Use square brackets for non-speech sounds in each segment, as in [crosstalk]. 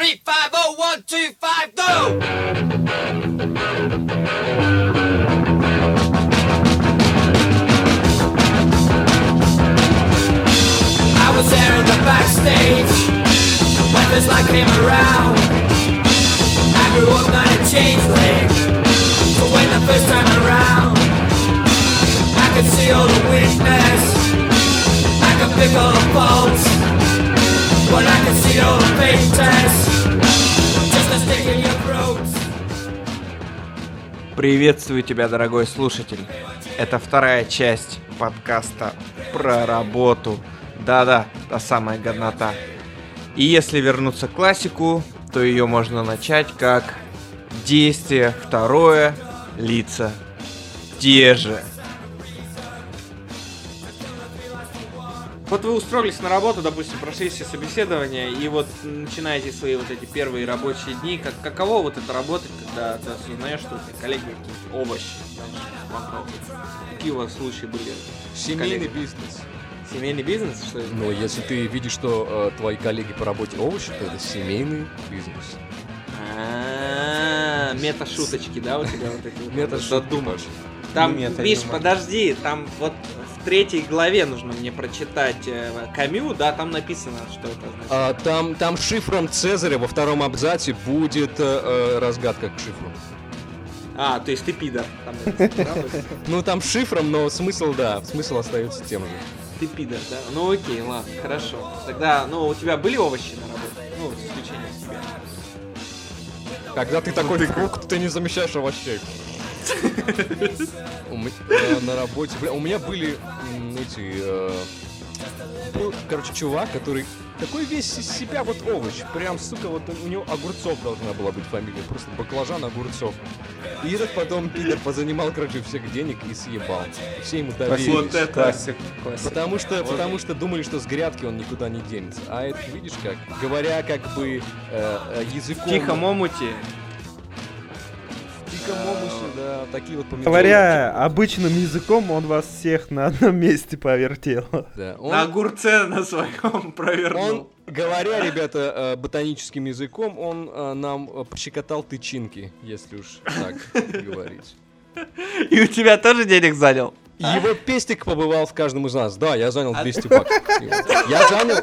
Three, five, oh, one, two, five, go! I was there in the backstage when this light came around. I grew up not a changeling, but when the first time around, I could see all the weakness, I could pick all the faults, Приветствую тебя, дорогой слушатель. Это вторая часть подкаста про работу. Да-да, та самая годнота. И если вернуться к классику, то ее можно начать как действие второе, лица те же. Вот вы устроились на работу, допустим, прошли все собеседования, и вот начинаете свои вот эти первые рабочие дни. Как, каково вот это работать, когда ты осознаешь, что у тебя коллеги какие-то овощи вокруг? Какие у вас случаи были? Семейный Коллеги. бизнес. Семейный бизнес, что это? Но если ты видишь, что э, твои коллеги по работе овощи, то это семейный бизнес. А, Мета-шуточки, да, у тебя вот эти? вот? Мета-шутки. Там. Миш, подожди, там вот третьей главе нужно мне прочитать э, Камю, да, там написано, что это значит. А, там, там шифром Цезаря во втором абзаце будет э, э, разгадка к шифру. А, то есть ты пидор. Ну там шифром, но смысл, да, смысл остается тем же. Ты пидор, да? Ну окей, ладно, хорошо. Тогда, ну, у тебя были овощи на работе? Ну, с исключением тебя. Когда ты такой круг, ты не замещаешь овощей. У ме- э, На работе, бля, у меня были эти, э, был, короче, чувак, который такой весь из себя вот овощ, прям, сука, вот у него Огурцов должна была быть фамилия, просто баклажан Огурцов. И этот потом пидор позанимал, короче, всех денег и съебал. Все ему доверились. Вот это. Классик, классик. Потому что, потому что думали, что с грядки он никуда не денется. А это, видишь как, говоря как бы э, э, языком... Тихо, момути. Тихо момусе, да, такие вот помидоры. Говоря обычным языком, он вас всех на одном месте повертел. Да, он, На огурце на своем [laughs] провернул. он, говоря, ребята, э, ботаническим языком, он э, нам э, пощекотал тычинки, если уж так [laughs] говорить. И у тебя тоже денег занял? Его пестик побывал в каждом из нас. Да, я занял 200 баксов. [laughs] Я занял...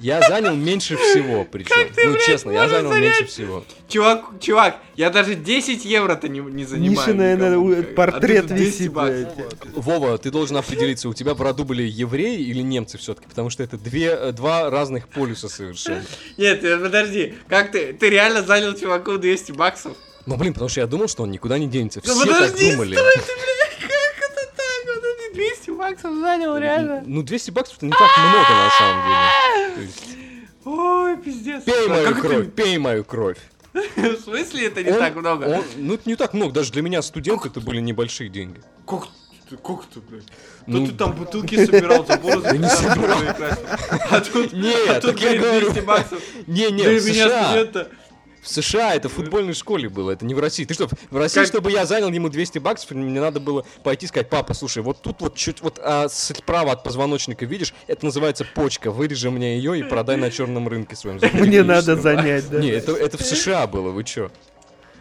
Я занял меньше всего, причем. Ну, честно, я занял меньше всего. Чувак, чувак, я даже 10 евро-то не, не занимаю. Миша, наверное, как. портрет А ты 200 висит, баксов. блядь. Вова, ты должен определиться, у тебя в роду были евреи или немцы все-таки, потому что это две, э, два разных полюса совершенно. Нет, э, подожди, как ты, ты реально занял чуваку 200 баксов? Ну, блин, потому что я думал, что он никуда не денется. Ну, Все так подожди, думали. стой, ты, блядь, [laughs] как это так? Вот ты 200 баксов занял, реально? Ну, 200 баксов это не так много на самом деле. Ой, пиздец. Пей А мою кровь, пей мою кровь. В смысле это не Он- так много? он- ну, это не так много. Даже для меня студенты это были небольшие деньги. Как ты, как ты, блядь? Ну, Тут ты там бутылки собирал, заборы Я не собирал. А тут, Нет, а тут, говорю. 200 баксов. [laughs] Не-не, Для в меня США. В США это в футбольной школе было, это не в России. Ты что, в России, Как- чтобы я занял ему 200 баксов, мне надо было пойти сказать, папа, слушай, вот тут вот чуть вот а, справа от позвоночника, видишь, это называется почка, вырежи мне ее и продай на черном рынке своем. Мне надо занять, да. Не, это, это в США было, вы чё?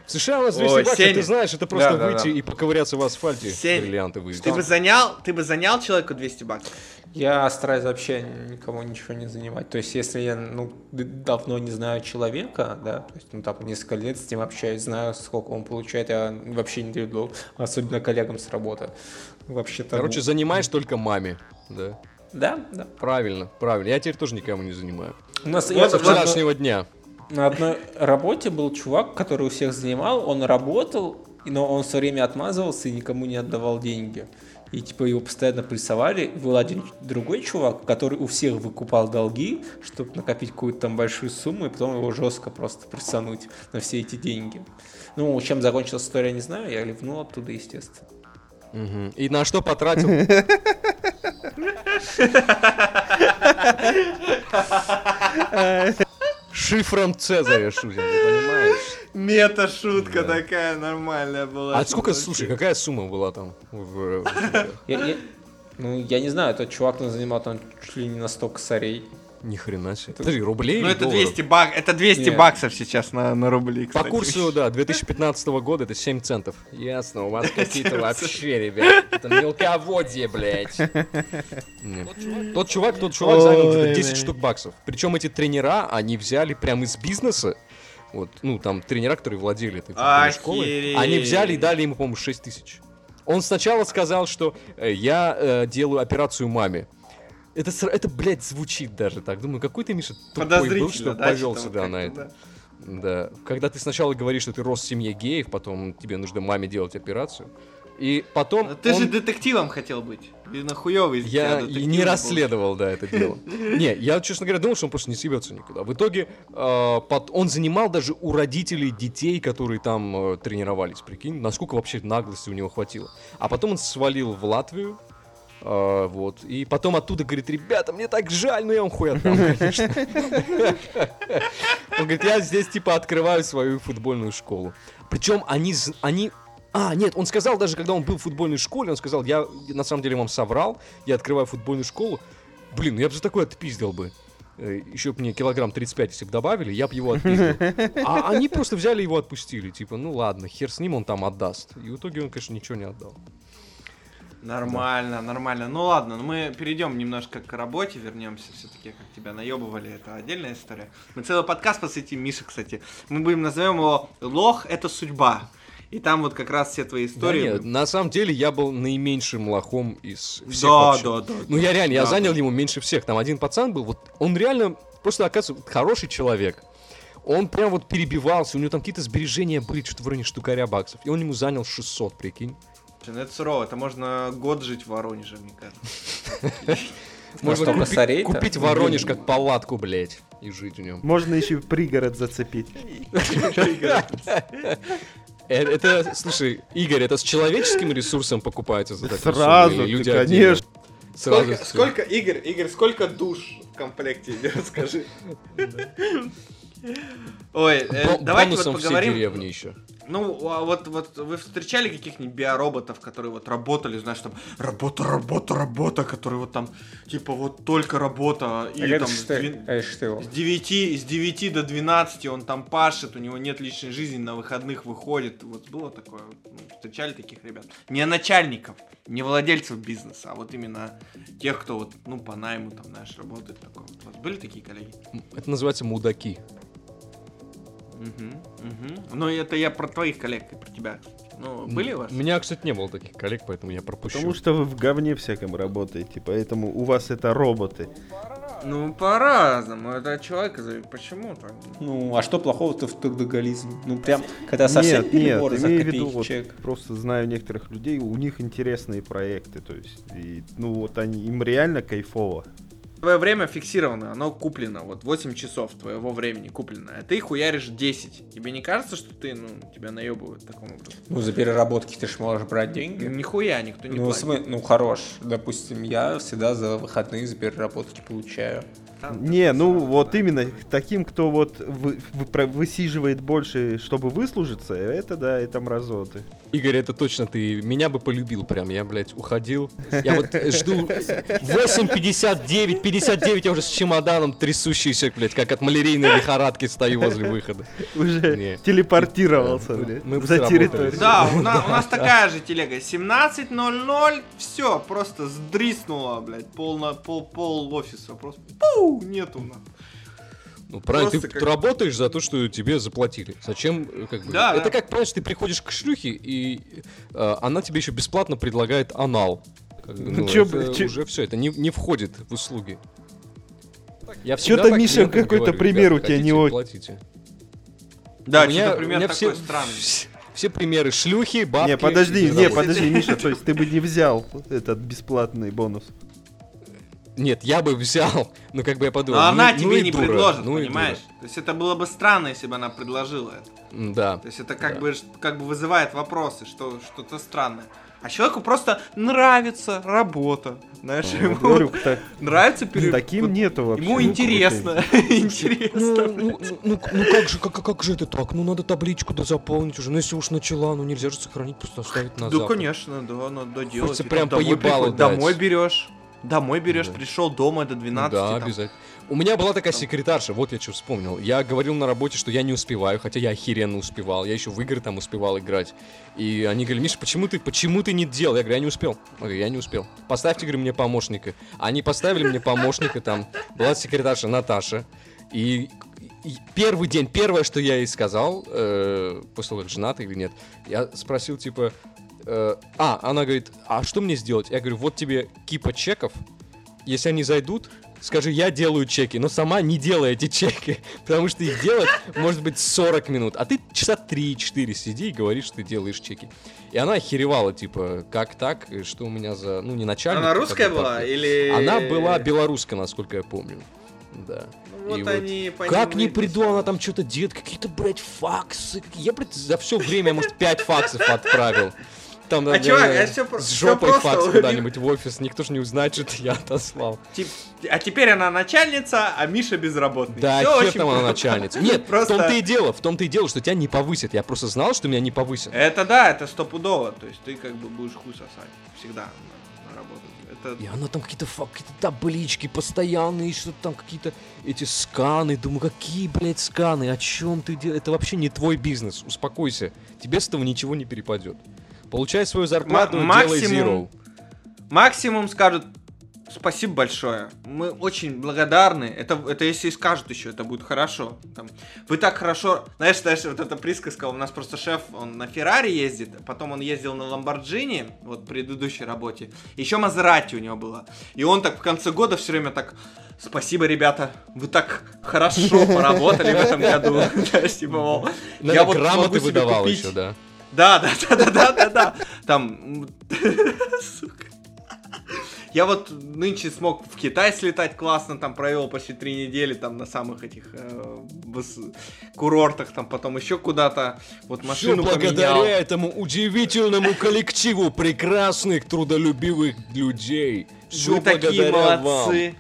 В США у нас 200 Ой, баксов, Сеня. ты знаешь, это просто Да, да, выйти да. и поковыряться в асфальте, Сеня, бриллианты вывести. Ты бы занял, ты бы занял человеку 200 баксов? Я стараюсь вообще никого ничего не занимать. То есть, если я ну, давно не знаю человека, да, то есть, ну, там, несколько лет с ним общаюсь, знаю, сколько он получает, я вообще не даю долг, особенно коллегам с работы. Вообще-то... Короче, ну, занимаешь только маме, да. Да, да. Правильно, правильно. Я теперь тоже никому не занимаю. У нас Вот я вчерашнего дня. На одной работе был чувак, который у всех занимал, он работал, но он все время отмазывался и никому не отдавал деньги. И типа его постоянно прессовали. Был один другой чувак, который у всех выкупал долги, чтобы накопить какую-то там большую сумму, и потом его жестко просто прессануть на все эти деньги. Ну, чем закончилась история, не знаю, я ливнул оттуда, естественно. Мгм. И на что потратил? [laughs] [laughs] Шифром Цезаря шутим, ты понимаешь? Мета-шутка Да. такая нормальная была. А сколько, слушай, какая сумма была там? в- Я, я- ну, я не знаю, этот чувак нас занимал там чуть ли не на 100 косарей. Ни хрена себе. Подожди, рублей Ну это долларов? 200, бак... это 200 Нет. баксов сейчас на, на рубли, По кстати. курсу, да, 2015 года это 7 центов. Ясно, у вас [laughs] какие-то вообще, ребят. Это мелководье, блядь. Тот чувак, тот чувак занял где-то Ой, 10 блядь. штук баксов. Причем эти тренера, они взяли прямо из бизнеса. Вот, ну, там тренера, которые владели этой школой. Они взяли и дали ему, по-моему, 6 тысяч. Он сначала сказал, что э, я э, делаю операцию маме. Это, это, блядь, звучит даже так. Думаю, какой ты, Миша, тупой был, что да, повелся, что-то да, вот на это. Да. Когда ты сначала говоришь, что ты рос в семье геев, потом тебе нужно маме делать операцию. И потом да. Ты он- же детективом хотел быть. Видно, хуёвый из я и не был. расследовал, да, это дело. [laughs] Не, я, честно говоря, думал, что он просто не съебется никуда. В итоге э, под- он занимал даже у родителей детей, которые там э, тренировались, прикинь, насколько вообще наглости у него хватило. А потом он свалил в Латвию, э, вот, и потом оттуда говорит, ребята, мне так жаль, но я вам хуй отдам, конечно. Он говорит, я здесь типа открываю свою футбольную школу. Причем они, они а, нет, он сказал даже, когда он был в футбольной школе, он сказал, я на самом деле вам соврал, я открываю футбольную школу. Блин, ну я бы за такое отпиздил бы. Еще бы мне килограмм 35, если бы добавили, я бы его отпиздил. А они просто взяли его отпустили. Типа, ну ладно, хер с ним, он там отдаст. И в итоге он, конечно, ничего не отдал. Нормально, нормально. Ну ладно, ну мы перейдем немножко к работе, вернемся все-таки, как тебя наебывали, это отдельная история. Мы целый подкаст посвятим Мише, кстати. Мы будем назовем его «Лох — это судьба». И там вот как раз все твои Да истории. нет, на самом деле я был наименьшим лохом из всех да, вообще. да, да. Ну я реально, я Да. занял ему меньше всех. Там один пацан был, вот он реально просто оказывается хороший человек. Он прям вот перебивался, у него там какие-то сбережения были, что-то в районе штукаря баксов. И он ему занял 600, прикинь. Слушай, Ну это сурово, это можно год жить в Воронеже, мне кажется. [laughs] Можно купи- купить Воронеж как палатку, блядь, и жить в нем. Можно еще и пригород зацепить. [laughs] Э, Это, слушай, Игорь, это с человеческим ресурсом покупается за сумму, Сразу, люди конечно. Сразу Сколько, сколько, Игорь, Игорь, сколько душ в комплекте [laughs] идет, скажи? Ой, э, Бо- давайте вот поговорим. деревни еще. Ну, а вот, вот вы встречали каких-нибудь биороботов, которые вот работали, знаешь, там, работа, работа, работа, которые вот там, типа, вот только работа, или Это там с ты его. с 9, с 9 до 12 он там пашет, у него нет личной жизни, на выходных выходит. Вот было такое? Ну, встречали таких ребят? Не начальников, не владельцев бизнеса, а вот именно тех, кто вот, ну, по найму там, знаешь, работает такое. У вас были такие коллеги? Это называется мудаки. Угу, угу. Ну, это я про твоих коллег и про тебя. Ну, были у вас? У меня, кстати, не было таких коллег, поэтому я пропущу. Потому что вы в говне всяком работаете, поэтому у вас это роботы. Ну, по-разному. Это от человека зависит. Почему так? Ну, а что плохого-то в трудоголизме? Ну, прям, когда совсем нет, нет, перебор за имею виду, копейки вот, человек. просто знаю некоторых людей, у них интересные проекты, то есть, и, ну вот они, им реально кайфово. Твое время фиксировано, оно куплено. Вот 8 часов твоего времени куплено. А ты хуяришь 10. Тебе не кажется, что ты, ну, тебя наебывают такому образом? Ну, за переработки ты ж можешь брать деньги. Нихуя никто не Ну, платит. смы- ну, хорош. Допустим, я всегда за выходные за переработки получаю. Там- Не, ну вот именно таким, кто вот вы- вы- высиживает больше, чтобы выслужиться, это да, это мразоты. Игорь, это точно ты. Меня бы полюбил прям. Я, блядь, уходил. Я вот жду 8.59, 59, я уже с чемоданом трясущийся, блядь, как от малярийной лихорадки стою возле выхода. Уже Не. телепортировался, Да, блядь, мы за территорию. Да, у нас, у нас такая же телега. 17.00, все, просто сдриснуло, блядь, пол, на, пол, пол офиса. Просто пу, нету нахуй. Ну, правильно, ты, Просто ты как- работаешь за то, что тебе заплатили. Зачем, как бы... Да, это да. как, понимаешь, ты приходишь к шлюхе, и э, она тебе еще бесплатно предлагает анал. Как бы, Ну, ну, чё это бы- чё- уже все, это не, не входит в услуги. Я так Миша, какой-то пример «Ребята, у тебя не хотите, очень». платите. Да, У меня- что-то у пример меня такой все, странный. Все примеры шлюхи, бабки. Не, подожди, не, подожди, Миша, то есть ты бы не взял этот бесплатный бонус. Нет, я бы взял, [laughs] но как бы я подумал. Но ну- она ну тебе и не дура, предложит, ну и понимаешь? То есть это было бы странно, если бы она предложила это. Да. То есть это как Да. бы как бы вызывает вопросы, что что-то странное. А человеку просто нравится работа. Знаешь, Вот ему Говорю, так- [laughs] нравится пере... таким вот нету вообще. Ему Ну, интересно. [laughs] Интересно. Ну, ну, ну, ну, ну как же, как, как же это так? Ну надо табличку да заполнить уже. Ну если уж начала, ну нельзя же сохранить, просто оставить на Да, конечно, да, надо делать. Хочется И прям поебало. Домой берешь. Домой берешь, Да. пришел дома до Ну 12. да, там. обязательно. У меня была такая секретарша, вот я что вспомнил. Я говорил на работе, что я не успеваю, хотя я охеренно успевал. Я еще в игры там успевал играть. И они говорили, Миша, почему ты, почему ты не делал? Я говорю, я не успел. Я говорю, я не успел. Поставьте, говорю, мне помощника. Они поставили мне помощника, там была секретарша Наташа. И первый день, первое, что я ей сказал, э, после того, как женатый или нет, я спросил, типа, э, а, она говорит, а что мне сделать? Я говорю, вот тебе кипа чеков, если они зайдут, скажи, я делаю чеки, но сама не делай эти чеки, [laughs] потому что их делать может быть 40 минут, а ты часа 3-4 сиди и говоришь, что ты делаешь чеки. И она охеревала, типа, как так, и что у меня за, ну, не начальник. Она а русская такой была или... Она была белорусская, насколько я помню. Да. Ну, И вот они по Как не приду, она там что-то делает, какие-то, блядь, факсы. Я, блядь, за все время, может, 5 факсов отправил. Там, А, надо, чувак, э, а про- с жопой просто, факс куда-нибудь в офис, никто же не узнает, что это я отослал. А теперь она начальница, а Миша безработный. Да, Всё хер там она начальница. Нет, Просто- в том-то и дело, в том-то и дело, что тебя не повысят. Я просто знал, что меня не повысят. Это да, это стопудово. То есть ты как бы будешь хуй сосать. Всегда на, на работу. Это... И она там какие-то фак, какие-то таблички постоянные, что-то там какие-то эти сканы. Думаю, какие, блядь, сканы? О чем ты делаешь? Это вообще не твой бизнес. Успокойся. Тебе с этого ничего не перепадет. Получай свою зарплату, М- делай максимум- zero. Максимум скажут спасибо большое. Мы очень благодарны. Это, это если и скажут еще, это будет хорошо. Там, вы так хорошо... Знаешь, знаешь, вот эта присказка, у нас просто шеф, он на Феррари ездит, потом он ездил на Ламборджини, вот в предыдущей работе. Еще Мазерати у него было. И он так в конце года все время так... Спасибо, ребята, вы так хорошо поработали в этом году. [laughs] Типа, я вот грамоты выдавал еще, да. Да, да, да, да, да, да, да. Там, сука. Я вот нынче смог в Китай слетать классно, там провел почти три недели там на самых этих э, выс- курортах, там потом еще куда-то. Вот Все машину благодаря поменял. этому удивительному коллективу прекрасных, трудолюбивых людей. Все Вы такие молодцы.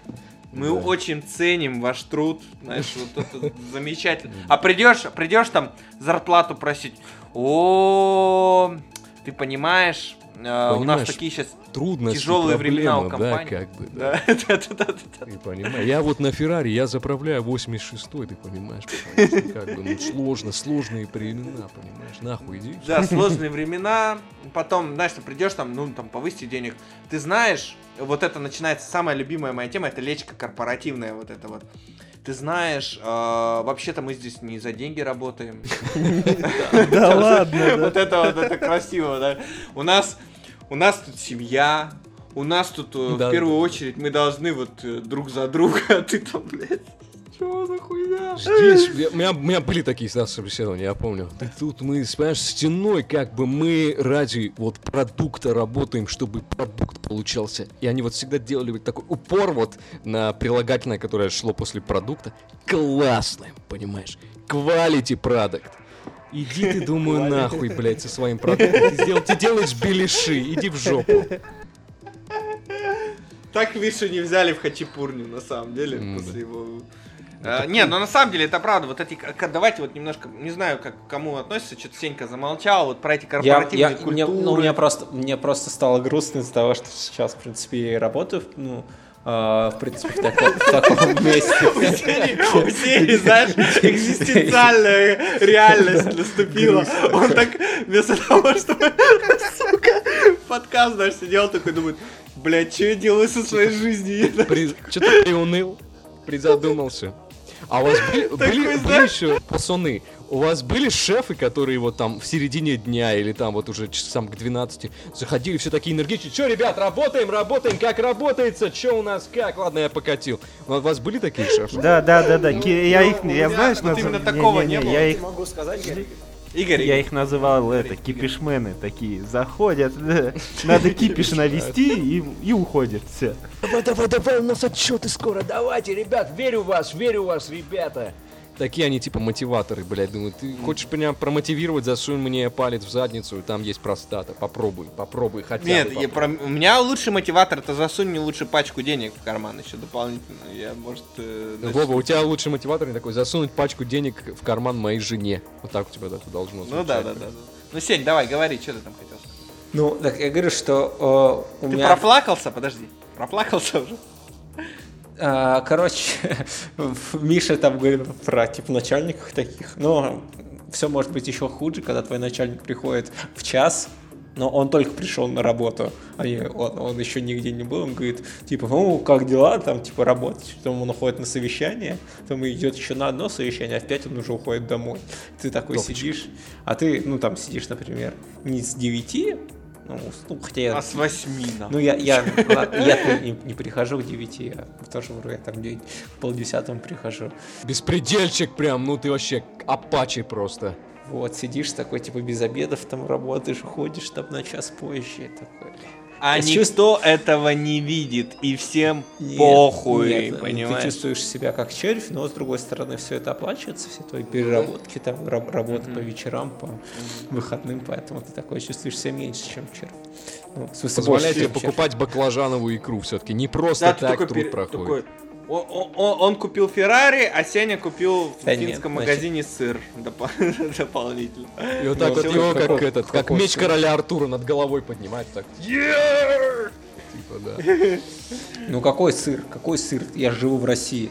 Мы Да. очень ценим ваш труд, знаешь, вот это [laughs] замечательно. А придешь, придешь там зарплату просить. О, ты понимаешь, э, у нас Понимаешь, такие сейчас. Трудности, тяжелые времена у проблемы, да, компании. как бы, [laughs] да. Да, да, да, да. Ты понимаешь? Я вот на Феррари, я заправляю 86-й, ты понимаешь? потому Как бы, ну, сложно, сложные времена, понимаешь? Нахуй иди. Да, сложные времена. Потом, знаешь, ты придешь там, ну, там, повысить денег. Ты знаешь, вот это начинается, самая любимая моя тема, это лечка корпоративная, вот это вот. Ты знаешь, э, вообще-то мы здесь не за деньги работаем. [laughs] Да ладно, Вот это вот, это красиво, да. У нас, у нас тут семья, у нас тут э, в первую очередь мы должны вот э, друг за друга, а ты там, блядь, чего за хуйня? Здесь, я- у, меня, у меня были такие да, собеседования, я помню. Ты тут мы, понимаешь, стеной, как бы мы ради вот продукта работаем, чтобы продукт получался. И они вот всегда делали вот такой упор вот на прилагательное, которое шло после продукта. Классное, понимаешь? Quality продукт. Иди ты, думаю, нахуй, блядь, со своим продуктом. Ты, сделал- ты делаешь беляши, иди в жопу. Так Вишу не взяли в Хачапурню, на самом деле, М, после его... А, не, ну на самом деле это правда. Вот эти, давайте вот немножко, не знаю, как кому относится, что-то Сенька замолчал, вот про эти Я, корпоративные я, культуры. мне, ну, мне просто, мне просто стало грустно из-за того, что сейчас, в принципе, я работаю, ну, а, в принципе, в таком, в таком [laughs] месте. У [laughs] Сени, знаешь, экзистенциальная реальность наступила. Он так, вместо того, чтобы, сука, подкаст, знаешь, сидел такой, думает, блядь, что я делаю со своей жизнью? Что-то приуныл, призадумался. А у вас были, [laughs] были, были знаешь- еще пацаны? У вас были шефы, которые вот там в середине дня или там вот уже часам к 12 заходили все такие энергичные. Че, ребят, работаем, работаем, как работается, че у нас, как? Ладно, я покатил. У вас были такие шефы? Да, да, да, да. Я их, я меня знаешь, вот назов- именно такого не было. Я их, Могу сказать. Игорь, я их называл это кипишмены такие. Заходят, надо кипиш навести и, и уходят. Все. Давай, давай, давай, у нас отчеты скоро, давайте, ребят, верю в вас, верю в вас, ребята. Такие они типа мотиваторы, блядь, думаю, ты хочешь меня промотивировать, засунь мне палец в задницу, там есть простата, попробуй, попробуй, хотя Нет, бы я про- у меня лучший мотиватор, это засунь мне лучше пачку денег в карман еще дополнительно. Я, может, э, Ну, начну- Вова, у тебя лучший мотиватор не такой, засунуть пачку денег в карман моей жене. Вот так у тебя это должно Ну да, да, да. да. Ну, Сень, давай, говори, что ты там хотел сказать. Ну, так я говорю, что э, у Ты меня... проплакался? Подожди. Проплакался уже? А, короче, [laughs] Миша там говорил про типа начальников таких. Но все может быть еще хуже, когда твой начальник приходит в час, но он только пришел на работу, а он, он еще нигде не был, он говорит, типа, ну, как дела, там, типа, работать, потом он уходит на совещание, потом идет еще на одно совещание, а в пять он уже уходит домой. Ты такой Топчик. сидишь, а ты, ну, там, сидишь, например, не с 9, ну, ну, хотя я... А с восьми, на. Ну, я, я, я не, не прихожу к 9, я тоже вроде я там где в полдесятом прихожу. Беспредельчик прям, ну ты вообще апачи просто. Вот, сидишь такой, типа, без обедов там работаешь, ходишь там на час позже, и такой... А никто этого не видит, и всем Нет, похуй, нет, Ты понимаешь? чувствуешь себя как червь, но с другой стороны все это оплачивается, все твои переработки, там раб- работа по вечерам, по выходным, поэтому ты такой чувствуешь себя меньше, чем червь. Ну, в смысле, Позволяет больше, тебе чем червь. покупать баклажановую икру все-таки. Не просто Да, ты так труд пере- проходит. такой, о- о- о- Он купил Феррари, а Сеня купил в Да нет, финском значит- магазине сыр допо- [laughs] дополнительно. И вот так Ну, вот его, как этот, как меч короля Артура над головой поднимает, так. Типа, да. [laughs] Ну какой сыр? Какой сыр? Я живу в России.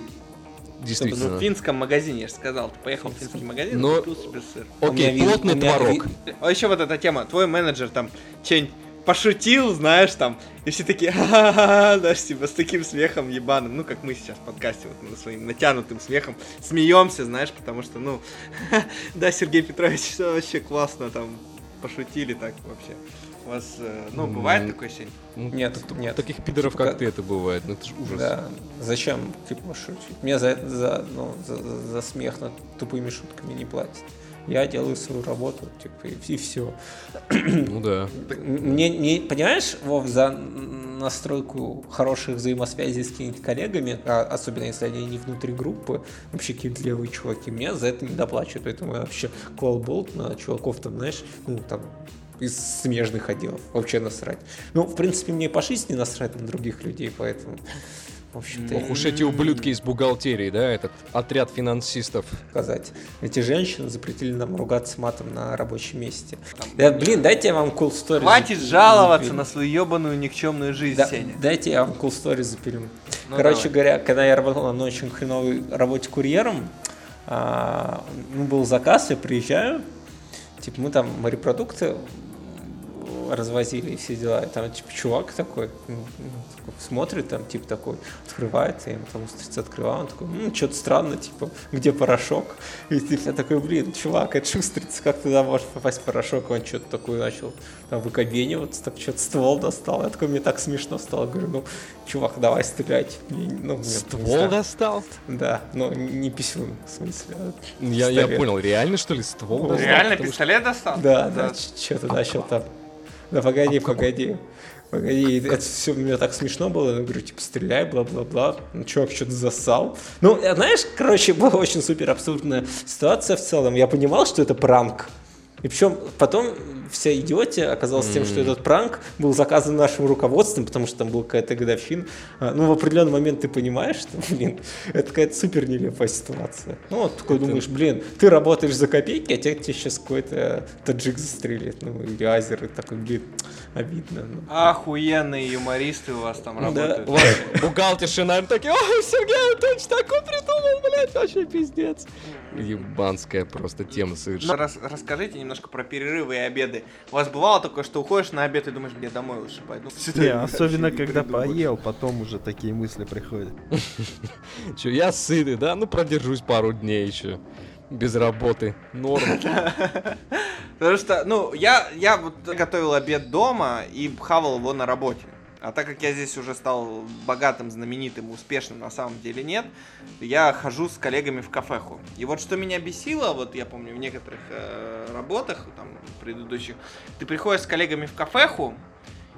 Ну, в Действительно. финском магазине, я же сказал. Ты поехал в финский магазин Но- и купил себе сыр. Окей, плотный творог. А еще вот эта тема. Твой менеджер там что-нибудь пошутил, знаешь, там, и все такие, ха-ха-ха, знаешь, типа с таким смехом ебаным, ну, как мы сейчас в подкасте, вот мы своим натянутым смехом смеемся, знаешь, потому что, ну, [laughs] да, Сергей Петрович, все вообще классно, там, пошутили так вообще. У вас, э, ну, бывает М, такой сень? Ну, Нет, нет. Таких пидоров, как ты, это бывает. Ну, это же ужас. Да. Зачем, типа, шутить? Мне за, за, ну, за, за- за смех над тупыми шутками не платят. Я делаю свою работу, типа, и, и все. Ну да. Мне не понимаешь, Вов, за настройку хороших взаимосвязей с какими-то коллегами, а особенно если они не внутри группы, вообще какие-то левые чуваки, мне за это не доплачивают, поэтому я вообще колболт на чуваков там, знаешь, ну там из смежных отделов, вообще насрать. Ну, в принципе, мне по жизни насрать на других людей, поэтому, в общем-то, Ох уж эти ублюдки из бухгалтерии, да, этот отряд финансистов. сказать. Эти женщины запретили нам ругаться матом на рабочем месте. Да, блин, дайте я вам cool story. Хватит зап- жаловаться запилю. на свою ебаную никчемную жизнь, Да, Сеня. дайте я вам cool story запилю. Ну, Короче давай. говоря, когда я работал на очень хреновой работе курьером, а, ну, был заказ, я приезжаю, типа мы там морепродукты развозили и все дела. И там, типа, чувак такой, ну, ну, такой смотрит, там, типа, такой, открывает, я ему там устрицы открываю, он такой, ну, что-то странно, типа, где порошок? И я такой, блин, чувак, это же устрица, как туда может попасть порошок? Он что-то такое начал там выкобениваться, так что-то ствол достал. Я такой, мне так смешно стало, говорю, ну, чувак, давай стрелять. Мне, ну, мне, не Ствол знаю. достал? Да, но не писюн, в смысле. а Я, я пистолет. понял, реально что ли ствол достал? Реально Потому что- пистолет достал? Да, да, что-то начал там. Да погоди, погоди. Погоди, это все мне так смешно было. Я говорю, типа, стреляй, бла-бла-бла. Ну, чувак что-то засал. Ну, э, знаешь, короче, [laughs] была очень супер абсурдная ситуация в целом. Я понимал, что это пранк. И причем потом вся идиотия оказалась тем, что этот пранк был заказан нашим руководством, потому что там была какая-то годовщина. А, Ну, в определенный момент ты понимаешь, что, [laughs] блин, это какая-то супер нелепая ситуация. Ну, вот такой думаешь, блин, ты работаешь за копейки, а тебе, тебе сейчас какой-то таджик застрелит, ну, или азер, и такой, блин, обидно. ну. Охуенные юмористы у вас там Да. работают. Вот, бухгалтерши, наверное, такие, о, Сергей Анатольевич такой придумал, блядь, вообще пиздец. Ебанская просто тема совершенно. рас- расскажите немножко про перерывы и обеды. У вас бывало такое, что уходишь на обед и думаешь, мне домой лучше пойду. Сюда Не, особенно не когда приду больше». поел, потом уже такие мысли приходят. [laughs] Че, я сытый, да? Ну, продержусь пару дней еще. Без работы. Норм. [laughs] Потому что, ну, я, я вот готовил обед дома и хавал его на работе. А так как я здесь уже стал богатым, знаменитым, успешным, на самом деле нет, я хожу с коллегами в кафеху. И вот что меня бесило, вот я помню в некоторых э, работах, там, предыдущих, ты приходишь с коллегами в кафеху,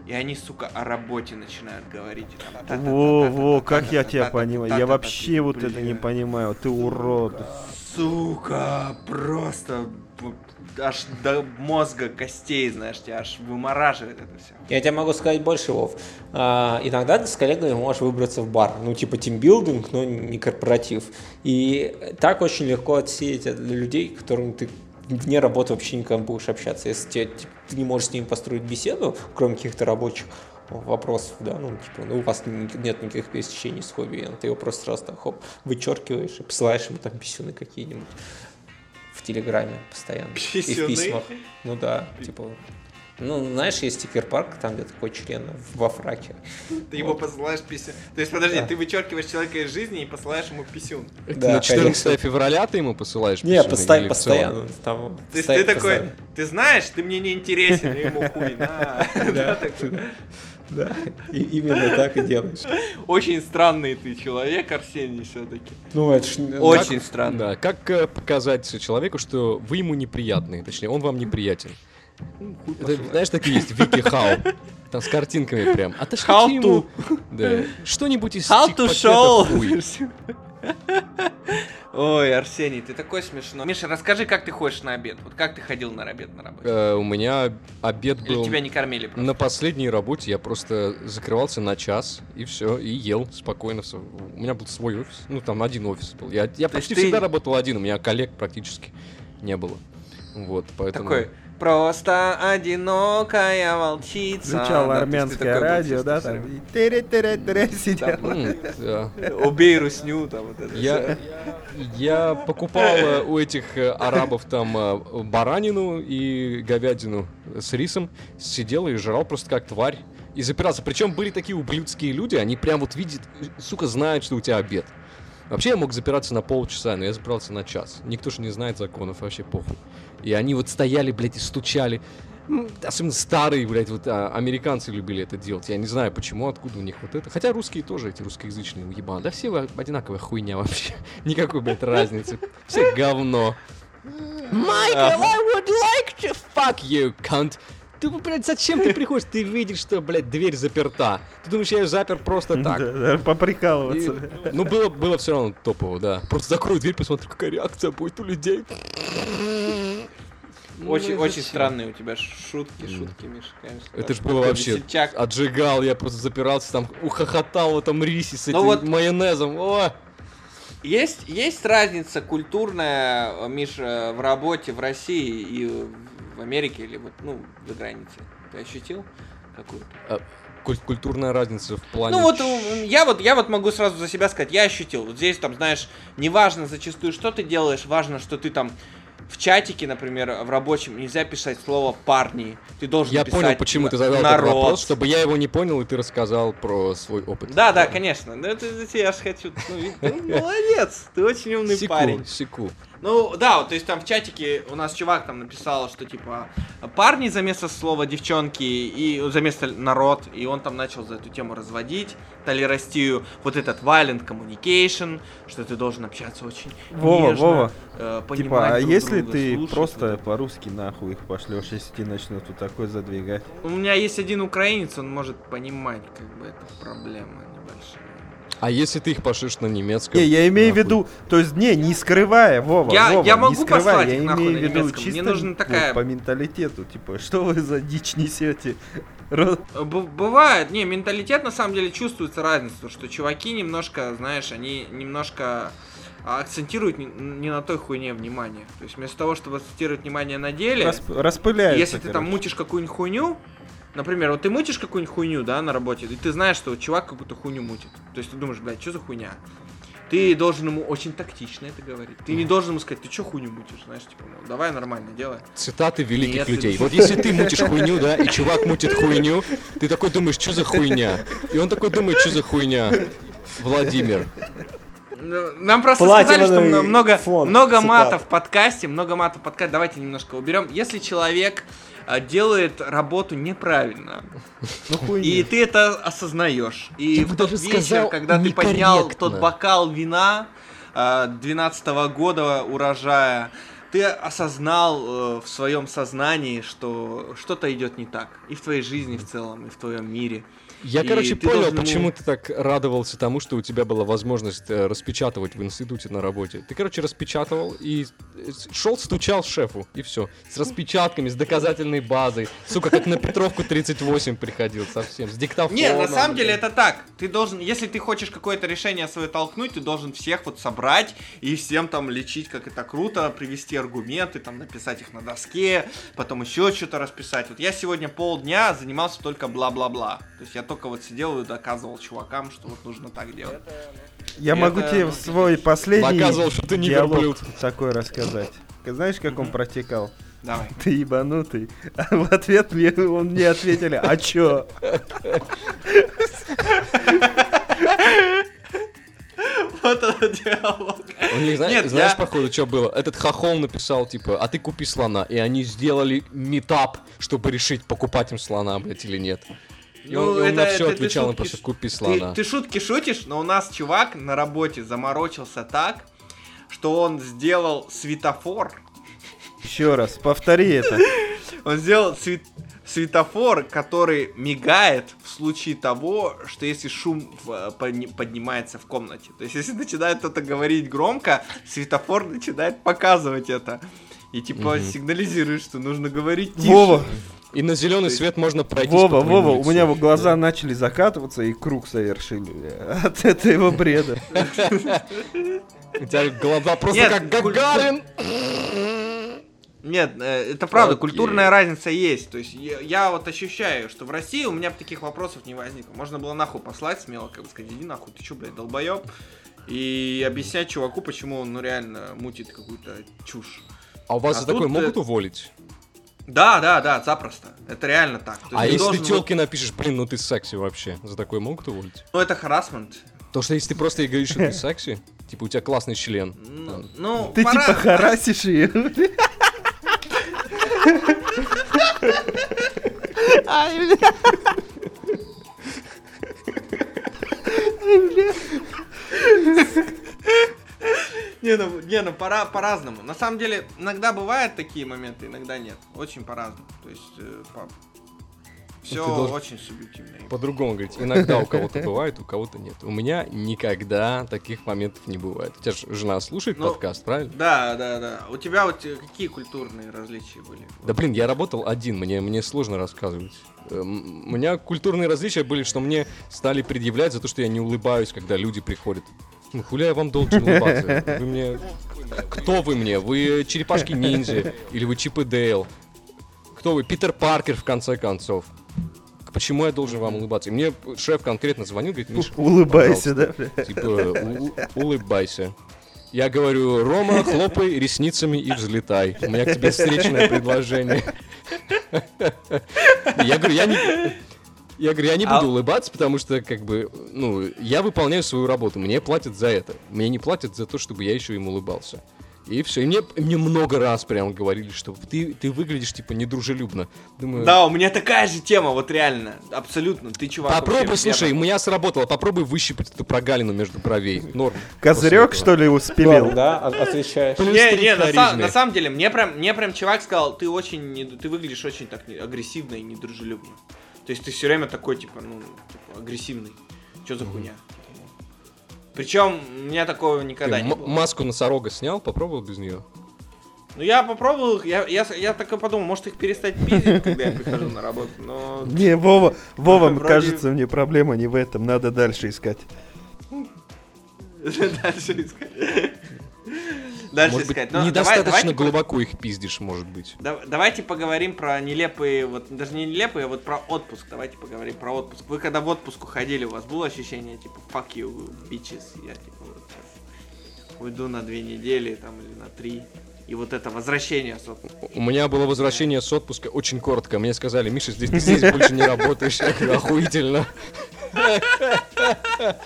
и они, сука, о работе начинают говорить. Во, во, как я тебя понимаю. Я вообще вот это не понимаю. Ты урод. Сука, просто аж до мозга костей, знаешь, тебя аж вымораживает это все. Я тебе могу сказать больше, Вов. А, иногда ты с коллегами можешь выбраться в бар. Ну, типа тимбилдинг, но не корпоратив. И так очень легко отсеять от людей, которым ты вне работы вообще не будешь общаться. Если тебе, типа, ты не можешь с ними построить беседу, кроме каких-то рабочих, вопросов, да, ну, типа, ну, у вас нет никаких пересечений с хобби, ты его просто сразу так, хоп, вычеркиваешь и посылаешь ему там писюны какие-нибудь Телеграме постоянно. И Писюны? в письмах. Ну да, типа, ну, знаешь, есть стикер-парк, там, где такой член во фраке. Ты ему посылаешь писюн. То есть, подожди, Да. ты вычеркиваешь человека из жизни и посылаешь ему писюн. Это Да, на 14 конечно. февраля ты ему посылаешь Не, писюны постоянно. Там, То есть ты такой, постоянно. ты знаешь, ты мне не интересен, и ему хуй, на. [laughs] [laughs] Да, и именно так и делаешь. Очень странный ты человек, Арсений, все-таки. Ну, это ж... Очень странно. Да, как э, показать человеку, что вы ему неприятны, точнее, он вам неприятен? Это, знаешь, такие есть Вики Хау. Там с картинками прям. Отошлите How ему... Да. Что-нибудь из How to show. [laughs] Ой, Арсений, ты такой смешной. Миша, расскажи, как ты ходишь на обед? Вот как ты ходил на обед на работе? Э, У меня обед Или был... тебя не кормили просто? На последней работе я просто закрывался на час и все, и ел спокойно. У меня был свой офис, ну там один офис был. Я, я почти ты- всегда работал один, у меня коллег практически не было. Вот, поэтому... Такой, просто одинокая волчица. Включал Да, армянское радио, да, там, тире-тире-тире сидел. Да. Убей русню, там вот это Я, я покупал э, у этих э, арабов там э, баранину и говядину с рисом, сидел и жрал просто как тварь. И запирался. Причем были такие ублюдские люди, они прям вот видят, сука, знают, что у тебя обед. Вообще я мог запираться на полчаса, но я запирался на час. Никто же не знает законов, вообще похуй. И они вот стояли, блядь, и стучали. Особенно старые, блядь, вот а, американцы любили это делать. Я не знаю, почему, откуда у них вот это. Хотя русские тоже, эти русскоязычные уебаны. Да все одинаковая хуйня вообще. [laughs] Никакой, блядь, разницы. Все говно. Майкл, I would like to fuck you, cunt. Ты, блядь, зачем ты приходишь? Ты видишь, что, блядь, дверь заперта. Ты думаешь, я ее запер просто так. Да, да, И, поприкалываться. ну, было, было все равно топово, да. Просто закрой дверь, посмотрю, какая реакция будет у людей. Ну, Очень, ну, очень странные у тебя шутки, шутки, Миша, конечно. Это ж Такой было вообще весельчак. отжигал, я просто запирался там, ухохотал в этом рисе с Ну этим вот- майонезом. О! Есть, есть разница культурная, Миша, в работе в России и в Америке или вот, ну, за границей? Ты ощутил какую-то? Куль- культурная разница в плане... Ну вот я вот я вот могу сразу за себя сказать, я ощутил. Вот здесь там, знаешь, неважно зачастую, что ты делаешь, важно, что ты там в чатике, например, в рабочем нельзя писать слово парни. Ты должен Я писать понял, почему ты задал народ. этот вопрос, чтобы я его не понял, и ты рассказал про свой опыт. Да, да, конечно. Ну, это, это я же хочу. Ну, [laughs] молодец, ты очень умный Секу, парень. секу. Ну, да, вот, то есть там в чатике у нас чувак там написал, что типа парни за место слова девчонки и за место народ, и он там начал за эту тему разводить, толерастию, вот этот violent communication, что ты должен общаться очень Вова, нежно, Вова, э, понимать Типа, а друг если друга, ты слушать, просто вот по-русски нахуй их пошлешь, если тебе начнут вот такой задвигать? У меня есть один украинец, он может понимать, как бы это проблема небольшая. А если ты их пошлешь на немецком? Не, я имею в виду, то есть, не, не скрывая, Вова, Я- Вова, я не могу скрывая, послать я их нахуй имею в виду немецком. Мне чисто нужна вот такая- по менталитету, типа, [laughs] что вы за дичь несете? Бывает, не, менталитет на самом деле чувствуется разница, что чуваки немножко, знаешь, они немножко акцентируют не, не на той хуйне внимание. То есть вместо того, чтобы акцентировать внимание на деле, расп- распыляются, если ты там короче. мутишь какую-нибудь хуйню, например, вот ты мутишь какую-нибудь хуйню, да, на работе, и ты знаешь, что вот чувак какую-то хуйню мутит. То есть ты думаешь, блядь, что за хуйня? Ты должен ему очень тактично это говорить. Ты не должен ему сказать, ты что хуйню мутишь, знаешь, типа, ну, давай нормально делай. Цитаты великих Нет, людей. Вот если ты мутишь хуйню, да, и чувак мутит хуйню, ты такой думаешь, что за хуйня? И он такой думает, что за хуйня? Владимир. Ну, Нам просто Платиновый сказали, что мно- много, фонд много цитат. матов в подкасте, много матов в подкасте. Давайте немножко уберем. Если человек делает работу неправильно, Ну и ты это осознаешь, и Я в тот вечер, сказал, когда ты поднял тот бокал вина 12 года урожая, ты осознал э, в своем сознании, что что-то идет не так. И в твоей жизни в целом, и в твоем мире. Я, И короче, понял, должен ему- почему ты так радовался тому, что у тебя была возможность э, распечатывать в институте на работе. Ты, короче, распечатывал и э, шел, стучал шефу, и все. С распечатками, с доказательной базой. Сука, как на Петровку 38 приходил совсем, с диктофоном. Не, на самом деле это так. Ты должен, если ты хочешь какое-то решение свое толкнуть, ты должен всех вот собрать и всем там лечить, как это круто, привести аргументы, там написать их на доске, потом еще что-то расписать. Вот я сегодня полдня занимался только бла-бла-бла. То есть я только вот сидел и доказывал чувакам, что вот нужно так делать. Я Это могу тебе ну, свой последний Доказывал, что ты не диалог верблюд. такой рассказать. Ты Знаешь, как он протекал? Давай. Ты ебанутый. А в ответ мне, он мне ответили, а чё? Вот этот диалог. У них, знаешь, Нет, знаешь, я- походу, что было? Этот хохол написал, типа, а ты купи слона. И они сделали метап, чтобы решить, покупать им слона, блядь, или нет. И он, и он на все Ну, ты отвечал, шутки просто купи Ты, слона. ты шутки шутишь, но у нас чувак на работе заморочился так, что он сделал светофор. Еще раз, повтори это. [laughs] Он сделал свет- светофор, который мигает в случае того, что если шум в- э, подни- поднимается в комнате. То есть, если начинает кто-то говорить громко, светофор начинает показывать это. И типа сигнализирует, что нужно говорить тише. Вова, И на зеленый свет можно пройти. Вова, Вова, у меня вот глаза начали закатываться и круг совершили от этого бреда. У тебя глаза просто как Гагарин. Нет, э, это правда, Окей. культурная разница есть. То есть я, я вот ощущаю, что в России у меня бы таких вопросов не возникло. Можно было нахуй послать смело, как бы сказать, иди нахуй, ты чё, блядь, долбоеб? И объяснять чуваку, почему он, ну, реально мутит какую-то чушь. А у вас А за такое могут э, уволить? Да, да, да, запросто. Это реально так. А ты если вот- телке напишешь, блин, ну ты секси вообще, за такое могут уволить? Ну, это харасмент. То, что если ты просто ей говоришь, что ты секси, [laughs] типа у тебя классный член. Ну, ну, Ты типа харасишь ее. Не, ну, не, ну пора по-разному. На самом деле, иногда бывают такие моменты, иногда нет. Очень по-разному. То есть, все ты должен- очень субъективно. По-другому говорить. Иногда у кого-то [laughs] бывает, у кого-то нет. У меня никогда таких моментов не бывает. У тебя же жена слушает Ну, подкаст, правильно? Да, да, да. У тебя вот э, какие культурные различия были? Да блин, я работал один, мне, мне сложно рассказывать. Эм, У меня культурные различия были, что мне стали предъявлять за то, что я не улыбаюсь, когда люди приходят. Ну, хуля я вам должен улыбаться? Вы мне... Кто вы мне? Вы черепашки-ниндзя? Или вы Чип и Дейл? Кто вы? Питер Паркер, в конце концов. Почему я должен вам улыбаться? И мне шеф конкретно звонил, говорит, Миша, Улыбайся, да? бля? Типа, улыбайся. Я говорю, Рома, хлопай ресницами и взлетай. У меня к тебе встречное предложение. Я говорю, я не... Я говорю, я не А- буду улыбаться, потому что, как бы, ну, я выполняю свою работу, мне платят за это. Мне не платят за то, чтобы я еще им улыбался. И все. И мне, мне много раз прям говорили, что ты, ты выглядишь, типа, недружелюбно. Думаю, Да, у меня такая же тема, вот реально. Абсолютно. Ты, чувак, попробуй, вообще слушай, у меня сработало, попробуй выщипать эту прогалину между бровей. [laughs] Норм. Козырек, что ли, успелил? Да, отвечаешь. Плюс Не, не, на, харизмы. сам- на самом деле, мне прям, мне прям чувак сказал, ты очень, ты выглядишь очень так агрессивно и недружелюбно. То есть ты все время такой, типа, ну, типа, агрессивный. Что за хуйня? Причем у меня такого никогда Ты не было. маску носорога снял, попробовал без нее? Ну я попробовал, их, я, я, я так и подумал, может их перестать пиздить, когда я прихожу на работу, но... [laughs] Не, Вова, Вова, Вроде- кажется, мне проблема не в этом, надо дальше искать. [laughs] Дальше искать. Дальше Может быть, искать. Ну, давай- недостаточно давайте по- глубоко их пиздишь, может быть. Да- Давайте поговорим про нелепые, вот даже не нелепые, а вот про отпуск. Давайте поговорим про отпуск. Вы когда в отпуск уходили, у вас было ощущение типа fuck you, bitches, я типа вот сейчас уйду на две недели там или на три. И вот это возвращение с отпуска. У меня было возвращение с отпуска очень коротко. Мне сказали, Миша, здесь ты здесь больше не работаешь. Я говорю, охуительно. [laughs]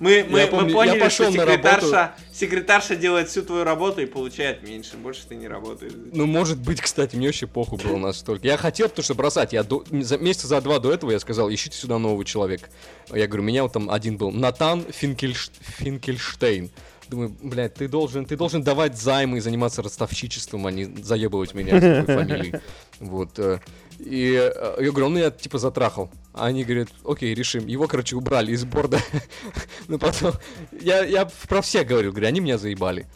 Мы, мы, мы помню, я поняли, пошел что секретарша, секретарша делает всю твою работу и получает меньше. Больше ты не работаешь. Ну, может быть, кстати, мне вообще похуй было настолько. Я хотел, потому что бросать. Я до- за, месяца за два до этого я сказал, ищите сюда нового человека. Я говорю, меня вот там один был Натан Финкельш- Финкельштейн. Думаю, блядь, ты должен, ты должен давать займы и заниматься ростовщичеством, а не заебывать меня с такой фамилией. [laughs] Вот. э, И я говорю, ну я типа затрахал. А они говорят, окей, решим. Его, короче, убрали из борда. [laughs] Ну потом, я, я про всех говорю, говорю, они меня заебали.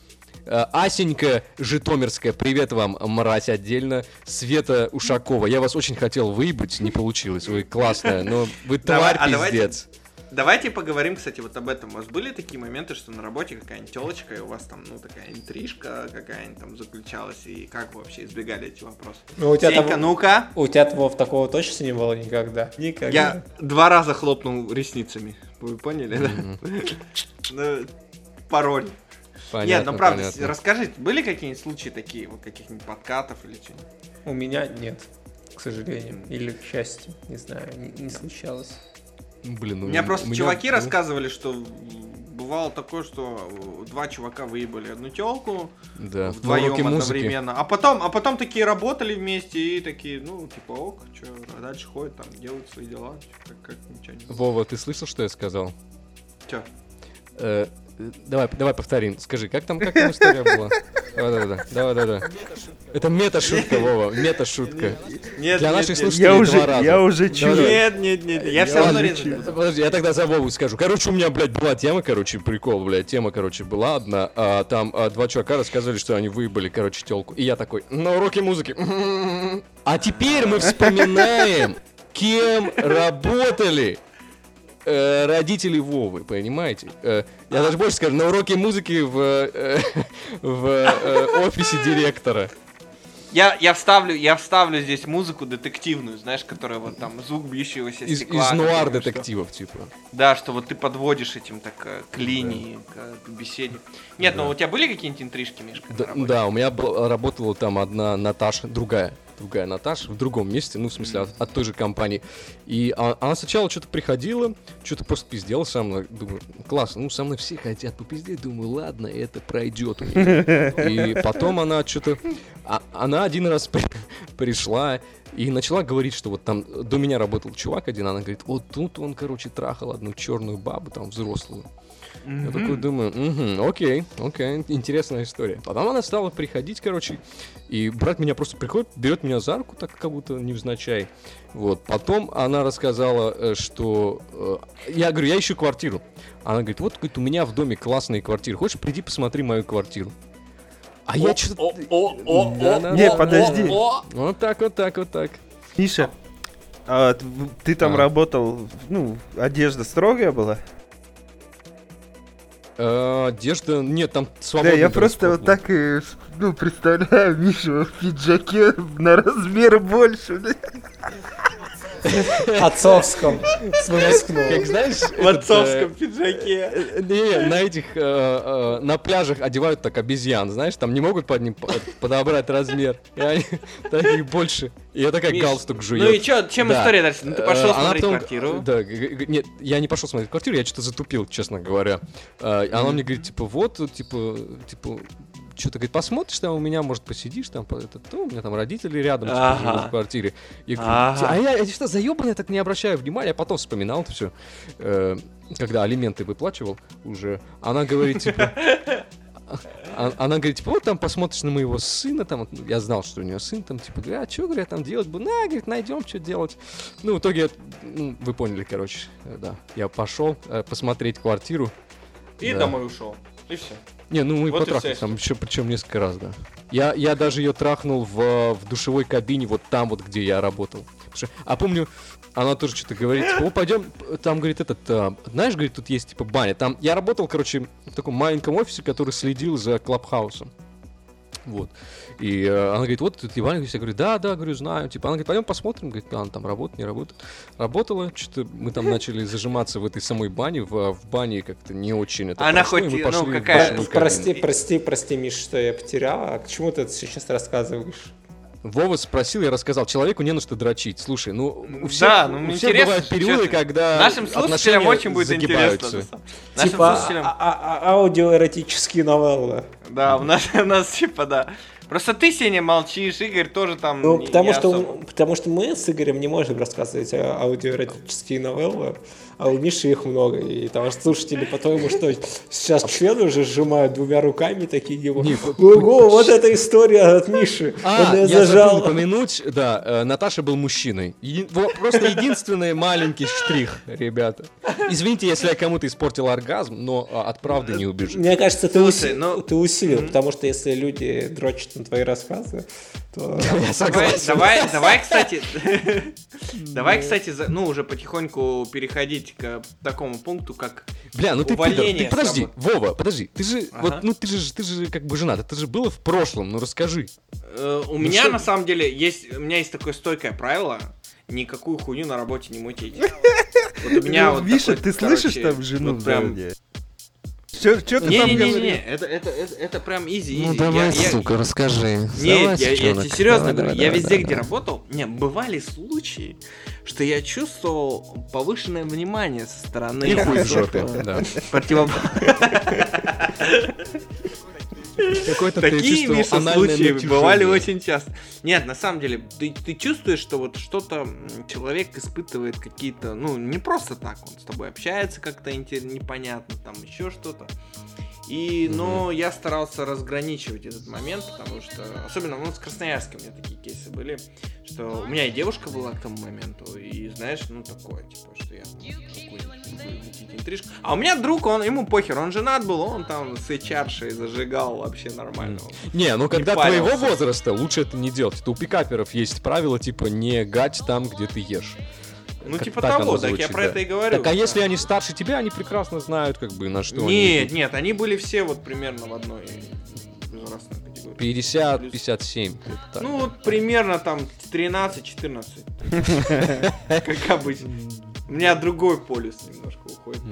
Э, Асенька Житомирская, привет вам, мразь отдельно. Света Ушакова, я вас очень хотел выебать, не получилось. Вы классная, но вы Давай, тварь а давайте- пиздец. Давайте поговорим, кстати, вот об этом. У вас были такие моменты, что на работе какая-нибудь телочка, и у вас там, ну, такая интрижка какая-нибудь там заключалась, и как вы вообще избегали эти вопросы? Ну, у тебя Сенька, там- ну-ка. У тебя Вов, такого точно не было никогда? Никогда. Я два раза хлопнул ресницами. Вы поняли, да? [laughs] Ну, Пароль. Нет, ну правда, понятно. расскажите, были какие-нибудь случаи такие, вот каких-нибудь подкатов или что-нибудь? У меня нет, к сожалению. Или к счастью, не знаю, не, не случалось. Блин, ну, У меня просто чуваки ну, рассказывали, что бывало такое, что два чувака выебали одну телку Да, вдвоем музыки. одновременно, а потом, а потом такие работали вместе и такие, ну типа ок, что дальше ходят там делают свои дела, как, как ничего не. Вова, ты слышал, что я сказал? Э, э, давай, давай повторим. Скажи, как там, как там история была? [laughs] Давай, давай, давай, давай, давай. Это мета-шутка, Вова, мета-шутка. Нет, Для нет, наших нет, слушателей Я два уже, раза. я уже чую. Нет, нет, нет, я все равно. Подожди, я тогда за Вову скажу. Короче, у меня, блядь, была тема, короче, прикол, блядь, тема, короче, была одна. А, там а, два чувака рассказывали, что они выебали, короче, телку. И я такой, на уроке музыки. [laughs] А теперь мы вспоминаем, кем работали э, родители Вовы, понимаете? Э, я даже больше скажу, на уроке музыки в, э, [laughs] в э, офисе директора. Я, я вставлю, я вставлю здесь музыку детективную, знаешь, которая вот там звук бьющегося Из, стекла. из нуар который, что- детективов, типа. Да, что вот ты подводишь этим так э, к линии, к, к беседе. Нет, ну у тебя были какие-нибудь интрижки, Мишка? Да, да, у меня работала там одна Наташа, другая, другая Наташа в другом месте, ну, в смысле, от, от той же компании. И а- она сначала что-то приходила, что-то просто пиздела со мной. Думаю, классно, ну, со мной все хотят попиздеть. Думаю, ладно, это пройдет. И потом она что-то... а- она один раз при- пришла и начала говорить, что вот там до меня работал чувак один, она говорит, вот тут он, короче, трахал одну черную бабу, там, взрослую. Я такой думаю, «Мгм, окей, окей, интересная история. Потом она стала приходить, короче, и брат меня просто приходит, берет меня за руку, так как будто невзначай. Вот. Потом она рассказала, э, что... э, Я говорю, я ищу квартиру. Она говорит, вот говорит, у меня в доме классные квартиры. Хочешь, приди посмотри мою квартиру. А я что-то... Не, подожди. Вот так, вот так, вот так. Миша, а ты там А. работал, ну, одежда строгая была? Э, Одежда... Нет, там Да, свободный я просто вот так, с- ну, представляю Мишу в пиджаке на размер больше. [laughs] Отцовском. С был. выпускного. Как знаешь... В этот, отцовском пиджаке. э, Не, на этих, э, э, на пляжах одевают так обезьян, знаешь, там не могут под ним по- подобрать размер. И они таких больше. И как Миш, галстук жует. Ну и чё, чем история дальше? Ну ты пошел Э, смотреть квартиру. Да, нет, я не пошел смотреть квартиру, я что-то затупил, честно говоря. Э, Она мне говорит, типа, вот, типа, типа, что-то, говорит, посмотришь там у меня, может, посидишь там, это, то, у меня там родители рядом типа, Ага. живут в квартире. Я говорю, Ага. а я, я что, заебанный, так не обращаю внимания, я потом вспоминал это все, когда алименты выплачивал уже. Она говорит, типа, [laughs] а- она говорит, типа, вот там посмотришь на моего сына, там, ну, я знал, что у нее сын, там, типа, говорю, а что, говорят, там делать буду? На, говорит, найдем, что делать. Ну, в итоге, ну, вы поняли, короче, э, да. Я пошел э, посмотреть квартиру. И Да. домой ушел. И все. Не, ну мы Вот потрахались там еще причем несколько раз, да. Я, я даже ее трахнул в, в душевой кабине, вот там вот, где я работал. Что- а помню, она тоже что-то говорит, типа, о, пойдем, там, говорит, этот, а, знаешь, говорит, тут есть, типа, баня. Там, я работал, короче, в таком маленьком офисе, который следил за Клабхаусом. Вот. И э, она говорит, вот тут Иван, я говорю, да, да, говорю, знаю. Типа, она говорит, пойдем посмотрим, говорит, она там работает, не работает. Работала, что-то мы там [laughs] начали зажиматься в этой самой бане, в, в бане как-то не очень это Она прошло, хоть, мы ну, какая- Прости, прости, прости, Миш, что я потерял. А к чему ты это сейчас рассказываешь? Вова спросил, я рассказал, человеку не на что дрочить. Слушай, ну у всех, Да, ну, у всех интересно, бывают периоды, честно. когда Нашим слушателям очень будет загибаются. интересно. Нашим Типа слушателям- а- а- а- аудиоэротические новеллы. Да, у нас, у нас типа, да. Просто ты, Сеня, молчишь, Игорь тоже там Ну, не- потому не что, особо. потому что мы с Игорем не можем рассказывать а- аудиоэротические новеллы. А у Миши их много. И там слушатели, по-твоему, что сейчас член уже сжимают двумя руками, такие его, ого, вот эта история от Миши. А, Он ее я зажал. забыл упомянуть, да, э, Наташа был мужчиной. Просто единственный маленький штрих, ребята. Извините, если я кому-то испортил оргазм, но а, от правды не убежит. Мне кажется, ты, Слушай, уси- ну- ты усилил, потому что если люди дрочат на твои рассказы, то... [laughs] [laughs] Давай, давай, давай, кстати, [laughs] давай, кстати, ну уже потихоньку переходить к такому пункту, как Бля, ну ты пидор. Ты подожди. Вова, подожди. Ты же, Ага. вот, ну ты же, ты же как бы женат, это же было в прошлом, ну расскажи. э, у меня что- на самом деле есть, у меня есть такое стойкое правило, никакую хуйню на работе не мутить. [laughs] Вот у меня Ну, вот Миша, такой, ты слышишь короче, там жену вот прям Чё, чё ты там Не-не-не, говорил? это, это, это, это прям изи, изи. Ну давай, Я- я- сука, расскажи. Нет, я, я тебе серьезно Давай, говорю, давай, я давай, везде, давай, где давай. работал, не, бывали случаи, что я чувствовал повышенное внимание со стороны И хуй в жопе, да. противоб- [laughs] [laughs] Какой-то ты Такие, Миша, случаи бывали очень часто. Нет, на самом деле, ты, ты чувствуешь, что вот что-то человек испытывает какие-то, ну, не просто так, он с тобой общается как-то непонятно, там еще что-то. И, но я старался разграничивать этот момент, потому что, особенно, ну, с Красноярском у меня такие кейсы были, что у меня и девушка была к тому моменту, и, знаешь, ну, такое, типа, что я какую-нибудь мутить интрижку. А у меня друг, он, ему похер, он женат был, он там с HR-шей зажигал вообще нормально. Не, ну когда парился. твоего возраста, лучше это не делать. Это у пикаперов есть правило, типа, не гать там, где ты ешь. Ну, Как типа так того, оно так я звучит, про да. это и говорю. Так а если Да. они старше тебя, они прекрасно знают, как бы, на что они Нет, нет, они были все вот примерно в одной возрастной категории. 50, Плюс- 57. где-то так. Ну, вот примерно там 13-14. [laughs] Как обычно. У меня другой полюс немножко уходит.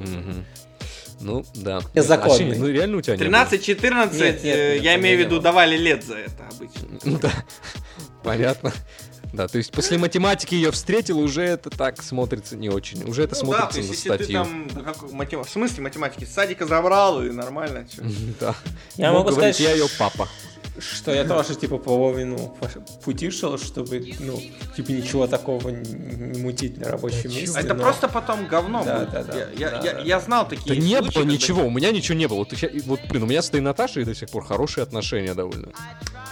Ну, да. Незаконный. А что, Ну, реально у тебя не было? 13-14, Нет, нет, э, нет, я имею в виду, давали лет за это обычно. Ну да, понятно. Да, то есть после математики ее встретил, уже это так смотрится не очень. Уже это Ну да, то смотрится есть за если ты статью. там, да как матем- в смысле математики, с садика забрал и нормально. [laughs] Да. Я Мог могу говорить, сказать, я ее папа. Что я тоже, типа, по Вовину по- пути шел, чтобы, ну, типа, ничего такого не, не мутить на рабочем месте. Это но- просто потом говно Да, будет. да, да. Я- Я Да, я- да. я знал Да такие не случаи, было ничего, у меня ничего не было. Вот, блин, у меня с той Наташей до сих пор хорошие отношения довольно.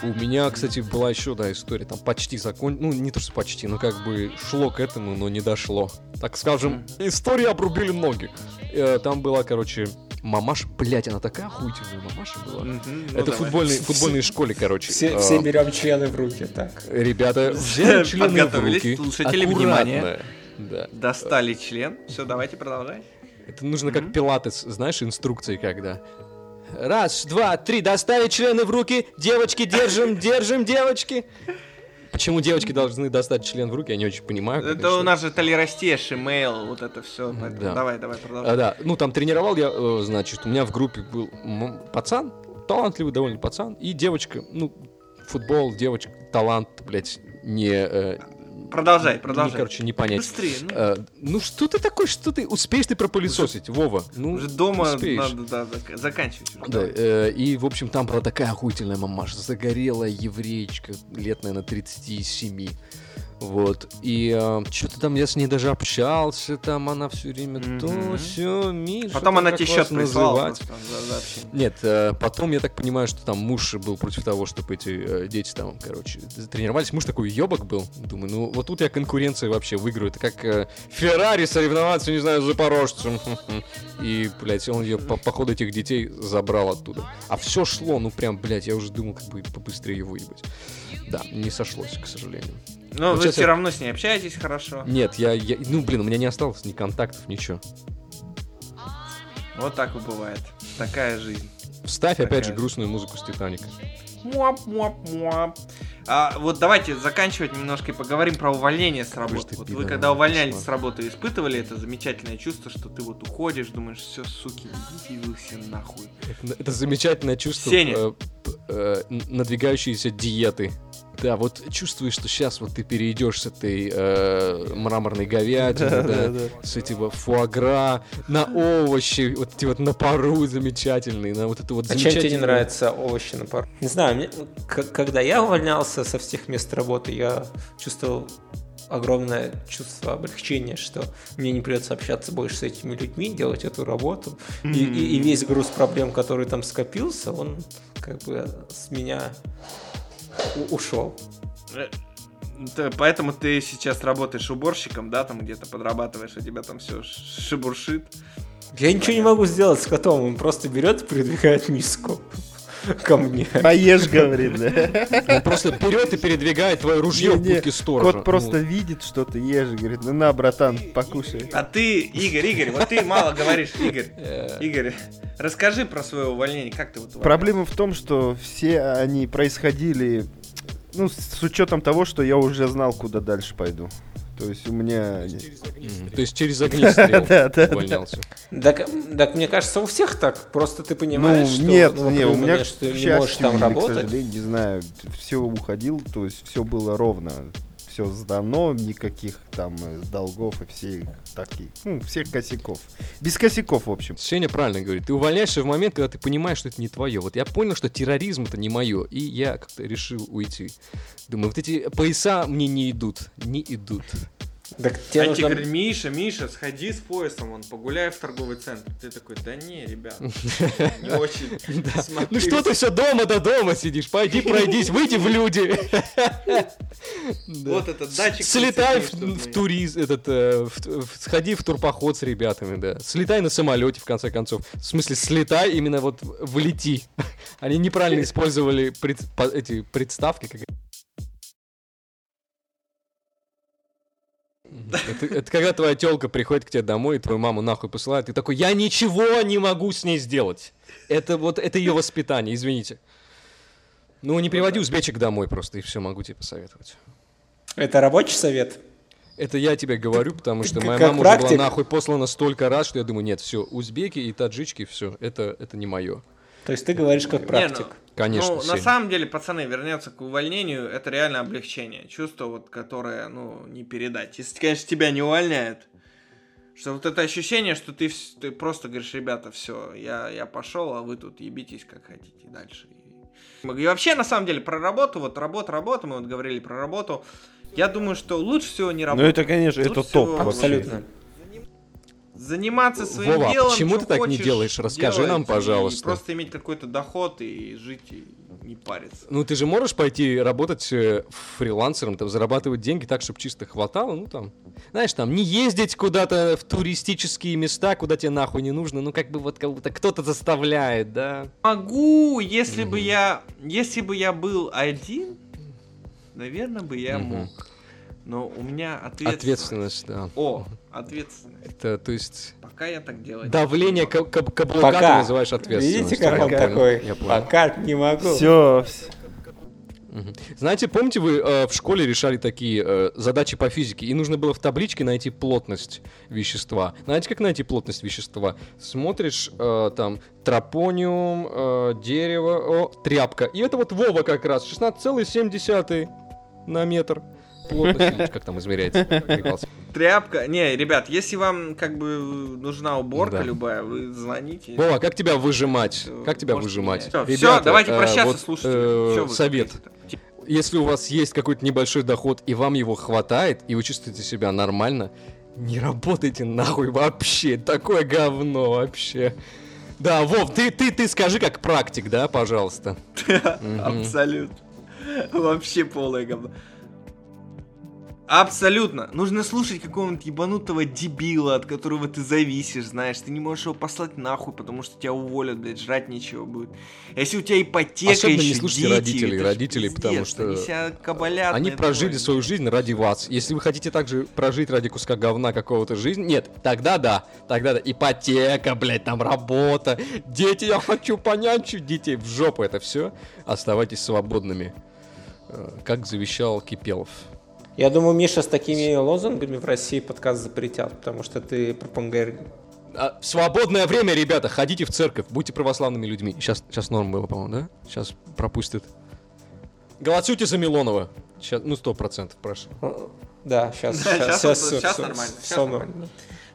У меня, кстати, была еще, да, история, там почти закон... Ну, не то, что почти, но как бы шло к этому, но не дошло. Так скажем, истории обрубили ноги. Э, Там была, короче, мамаша, блять, она такая охуительная мамаша была. Мгм, ну Это давай. футбольной, футбольной школе, короче. Все, Э, все берем члены в руки, так. Ребята, [laughs] взяли члены в руки. слушатели, внимание. Да. Достали член. Все, давайте продолжай. Это нужно как пилатес, знаешь, инструкции когда. Раз, два, три, доставить члены в руки. Девочки, держим, держим, девочки. Почему девочки должны достать член в руки, я не очень понимаю. Это конечно. у нас же толерастеш, имейл, вот это все. Да. Давай, давай, продолжай. А, да, ну там тренировал я, э, значит, у меня в группе был пацан, талантливый довольно пацан, и девочка, ну, футбол, девочка, талант, блядь, не... э, Продолжай, продолжай. короче, не понять. Быстрее, ну. Э, ну что ты такой, что ты успеешь ты пропылесосить, Вова? Ну, Уже дома успеешь. надо да, зак- заканчивать. уже, Да, э, и, в общем, там была такая охуительная мамаша, загорелая евреечка, лет, наверное, 37. Вот. И что-то там я с ней даже общался, там она все время то, Мгм. все, Миша. Потом она тебе счет прислала называть?» просто за- за общение. Нет, э, потом я так понимаю, что там муж был против того, чтобы эти э, дети там, короче, тренировались. Муж такой ебок был. Думаю, ну вот тут я конкуренция вообще выиграю. Это как э, Феррари соревноваться, не знаю, с Запорожцем. [laughs] И, блядь, он ее по, по ходу этих детей забрал оттуда. А все шло, ну прям, блядь, я уже думал, как бы побыстрее его ебать. Да, не сошлось, к сожалению. Но Вот вы все я- равно с ней общаетесь хорошо. Нет, я, я, ну, блин, у меня не осталось ни контактов, ничего. Вот так и бывает. Такая жизнь. Вставь опять же Такая. грустную музыку с Титаника. Муап, муап, муап. А, вот давайте заканчивать немножко и поговорим про увольнение с работы. ты Вот вы когда увольнялись пошла. с работы, испытывали это замечательное чувство, что ты вот уходишь, думаешь, все, суки, идите вы все нахуй. Это, это замечательное чувство Сеня. э, э, н- надвигающейся диеты. Да, вот чувствуешь, что сейчас вот ты перейдешь с этой э, мраморной говядины, да, Да, да, с этого фуагра на овощи, вот эти вот на пару замечательные, на вот это вот А чем тебе не замечательное- нравятся овощи на пару? Не знаю, мне- к- когда я увольнялся со всех мест работы, я чувствовал огромное чувство облегчения, что мне не придется общаться больше с этими людьми, делать эту работу. И, и- и весь груз проблем, который там скопился, он как бы с меня ушел. Э, Поэтому ты сейчас работаешь уборщиком, да, там где-то подрабатываешь, у тебя там все шибуршит. Я ничего не могу сделать с котом, он просто берет и придвигает миску ко мне. Поешь, говорит, да. Он просто берет и передвигает твое ружье в Не-не, будке сторожа. Кот просто видит, что ты ешь, говорит, ну на, братан, покушай. А ты, Игорь, Игорь, вот ты мало говоришь, Игорь. [laughs] Игорь, расскажи про свое увольнение, как ты вот? Проблема в том, что все они происходили, ну, с учетом того, что я уже знал, куда дальше пойду. То есть у меня... То есть через огнестрел [laughs] увольнялся. Так, так мне кажется, у всех так. Просто ты понимаешь, Ну, что нет, в не, у меня, к что ты не счастью можешь там или к работать. сожалению, не знаю, все уходил, то есть все было ровно. Все сдано, никаких там э, долгов и всех таких, ну, всех косяков. Без косяков, в общем. Сеня правильно говорит. Ты увольняешься в момент, когда ты понимаешь, что это не твое. Вот я понял, что терроризм это не мое, и я как-то решил уйти. Думаю, вот эти пояса мне не идут, не идут. Так тебе А тебе нужно... говорят, Миша, Миша, сходи с поясом, он погуляй в торговый центр. Ты такой, да не, ребят, [laughs] не очень. Ну что ты все дома до дома сидишь? Пойди пройдись, выйди в люди. Вот этот датчик. Слетай в, туризм, этот, э, сходи в турпоход с ребятами, да. Слетай на самолете, в конце концов. В смысле, слетай, именно вот влети. Они неправильно [laughs] использовали эти представки. Как... Это, это когда твоя телка приходит к тебе домой, и твою маму нахуй посылает, ты такой, я ничего не могу с ней сделать. Это вот, это ее воспитание, извините. Ну, не приводи узбечек домой просто, и все, могу тебе посоветовать. Это рабочий совет? Это я тебе говорю, потому что моя мама уже была нахуй послана столько раз, что я думаю, нет, все, узбеки и таджички, все, это, это не мое. То есть ты говоришь как Не, практик. ну, Конечно, Ну, на самом деле, пацаны, вернется к увольнению, это реально облегчение. Чувство, вот, которое, ну, не передать. Если, конечно, тебя не увольняют. Что вот это ощущение, что ты, ты просто говоришь, ребята, все, я, я пошел, а вы тут ебитесь как хотите дальше. И, вообще, на самом деле, про работу, вот работа, работа, мы вот говорили про работу. Я думаю, что лучше всего не Ну работать. это, конечно, Лучше это всего топ вообще. Абсолютно. Заниматься своим Вова, делом. почему ты так не делаешь? Расскажи нам, делать, пожалуйста. просто иметь какой-то доход и жить и не париться. Ну, ты же можешь пойти работать э, фрилансером, там, зарабатывать деньги так, чтобы чисто хватало, ну, там, знаешь, там, не ездить куда-то в туристические места, куда тебе нахуй не нужно, ну, как бы вот как будто кто-то заставляет, да? Могу, если бы я, если бы я был один, наверное бы я Мгм. мог. Но у меня ответственность. Ответственность, да. О, ответственность. Это, то есть, Пока я так делать. давление ка- ка- каблука ты Пока. называешь ответственностью. Видите, как он понял, такой? я понял. Пока не могу. Все. Знаете, помните, вы э, в школе решали такие э, задачи по физике, и нужно было в табличке найти плотность вещества. Знаете, как найти плотность вещества? Смотришь, э, там, тропониум, э, дерево, о, тряпка. И это вот Вова как раз, 16,7 на метр. Плотность, как там измеряется. Тряпка. Не, ребят, если вам как бы нужна уборка Да. любая, вы звоните. Вова, как тебя выжимать? Как тебя выжимать? Ребята, давайте э, прощаться, вот, слушатели. э, совет. Если у вас есть какой-то небольшой доход, и вам его хватает, и вы чувствуете себя нормально, не работайте нахуй вообще. Такое говно вообще. Да, Вов, ты, ты, ты скажи как практик, да, пожалуйста. [laughs] Абсолютно. Вообще полное говно. Абсолютно. Нужно слушать какого-нибудь ебанутого дебила, от которого ты зависишь, знаешь. Ты не можешь его послать нахуй, потому что тебя уволят, блядь, жрать нечего будет. А Если у тебя ипотека Особенно не еще, слушайте дети, родителей, родителей, потому что они себя кабалят Они прожили фоне. свою жизнь ради вас. Если вы хотите также прожить ради куска говна какого-то жизни, нет, тогда да, тогда да. Ипотека, блядь, там работа, дети, я хочу понянчить детей в жопу это все. Оставайтесь свободными, Э, как завещал Кипелов. Я думаю, Миша, с такими лозунгами в России подкаст запретят, потому что ты пропагандируешь. А, в свободное время, ребята, ходите в церковь, будьте православными людьми. Сейчас, сейчас норм было, по-моему, да? Сейчас пропустят. Голосуйте за Милонова. Сейчас, ну, сто процентов, прошу. Да, сейчас, Да, сейчас, сейчас, он- щас нормально, всё нормально.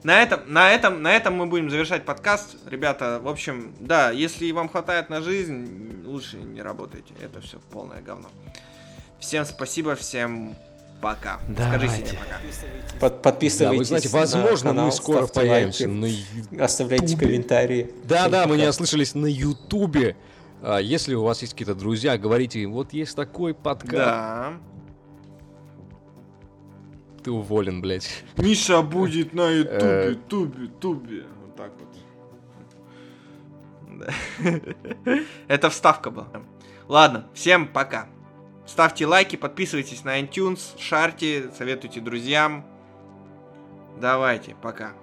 На этом, на этом, на этом мы будем завершать подкаст. Ребята, в общем, да, если вам хватает на жизнь, лучше не работайте. Это все полное говно. Всем спасибо, всем пока. Скажи себе пока. Под- подписывайтесь Да, вы знаете, на возможно, канал, мы скоро появимся лайки, на Оставляйте комментарии. Да, да, мы не ослышались на Ютубе. А, Если у вас есть какие-то друзья, говорите им, вот есть такой подкаст. Да. Ты уволен, блядь. Миша будет на Э. ютубе, тубе, тубе. Вот так вот. Да. [laughs] Это вставка была. Ладно, всем пока. Ставьте лайки, подписывайтесь на iTunes, шарьте, советуйте друзьям. Давайте, пока.